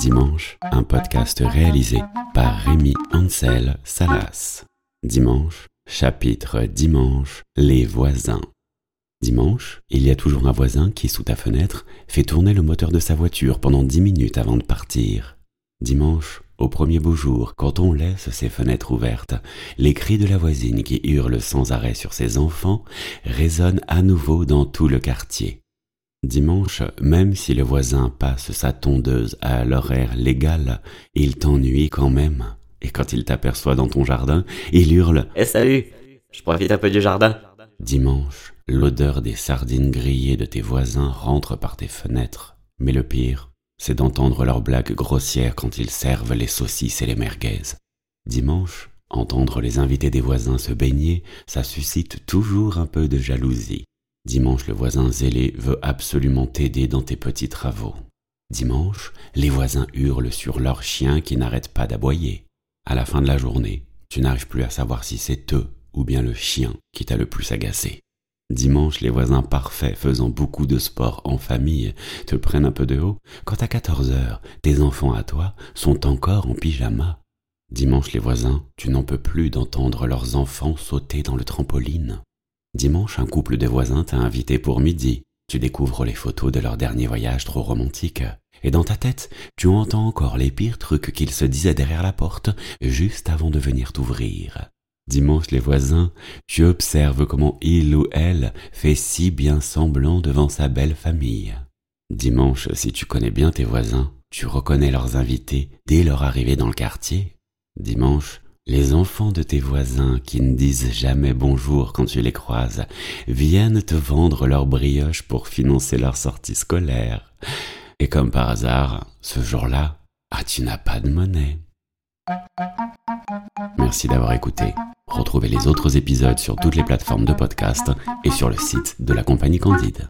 Dimanche, un podcast réalisé par Rémi Ansel Salas. Dimanche, chapitre Dimanche, les voisins. Dimanche, il y a toujours un voisin qui, sous ta fenêtre, fait tourner le moteur de sa voiture pendant dix minutes avant de partir. Dimanche, au premier beau jour, quand on laisse ses fenêtres ouvertes, les cris de la voisine qui hurle sans arrêt sur ses enfants résonnent à nouveau dans tout le quartier. Dimanche, même si le voisin passe sa tondeuse à l'horaire légal, il t'ennuie quand même. Et quand il t'aperçoit dans ton jardin, il hurle Eh salut Je profite un peu du jardin. Dimanche, l'odeur des sardines grillées de tes voisins rentre par tes fenêtres. Mais le pire, c'est d'entendre leurs blagues grossières quand ils servent les saucisses et les merguez. Dimanche, entendre les invités des voisins se baigner, ça suscite toujours un peu de jalousie. Dimanche, le voisin zélé veut absolument t'aider dans tes petits travaux. Dimanche, les voisins hurlent sur leurs chiens qui n'arrêtent pas d'aboyer. À la fin de la journée, tu n'arrives plus à savoir si c'est eux ou bien le chien qui t'a le plus agacé. Dimanche, les voisins parfaits faisant beaucoup de sport en famille te prennent un peu de haut, quand à 14 heures, tes enfants à toi sont encore en pyjama. Dimanche, les voisins, tu n'en peux plus d'entendre leurs enfants sauter dans le trampoline. Dimanche, un couple de voisins t'a invité pour midi. Tu découvres les photos de leur dernier voyage trop romantique. Et dans ta tête, tu entends encore les pires trucs qu'ils se disaient derrière la porte, juste avant de venir t'ouvrir. Dimanche les voisins, tu observes comment il ou elle fait si bien semblant devant sa belle famille. Dimanche, si tu connais bien tes voisins, tu reconnais leurs invités dès leur arrivée dans le quartier. Dimanche, les enfants de tes voisins qui ne disent jamais bonjour quand tu les croises viennent te vendre leurs brioches pour financer leur sortie scolaire. Et comme par hasard, ce jour-là, ah tu n'as pas de monnaie. Merci d'avoir écouté. Retrouvez les autres épisodes sur toutes les plateformes de podcast et sur le site de la compagnie Candide.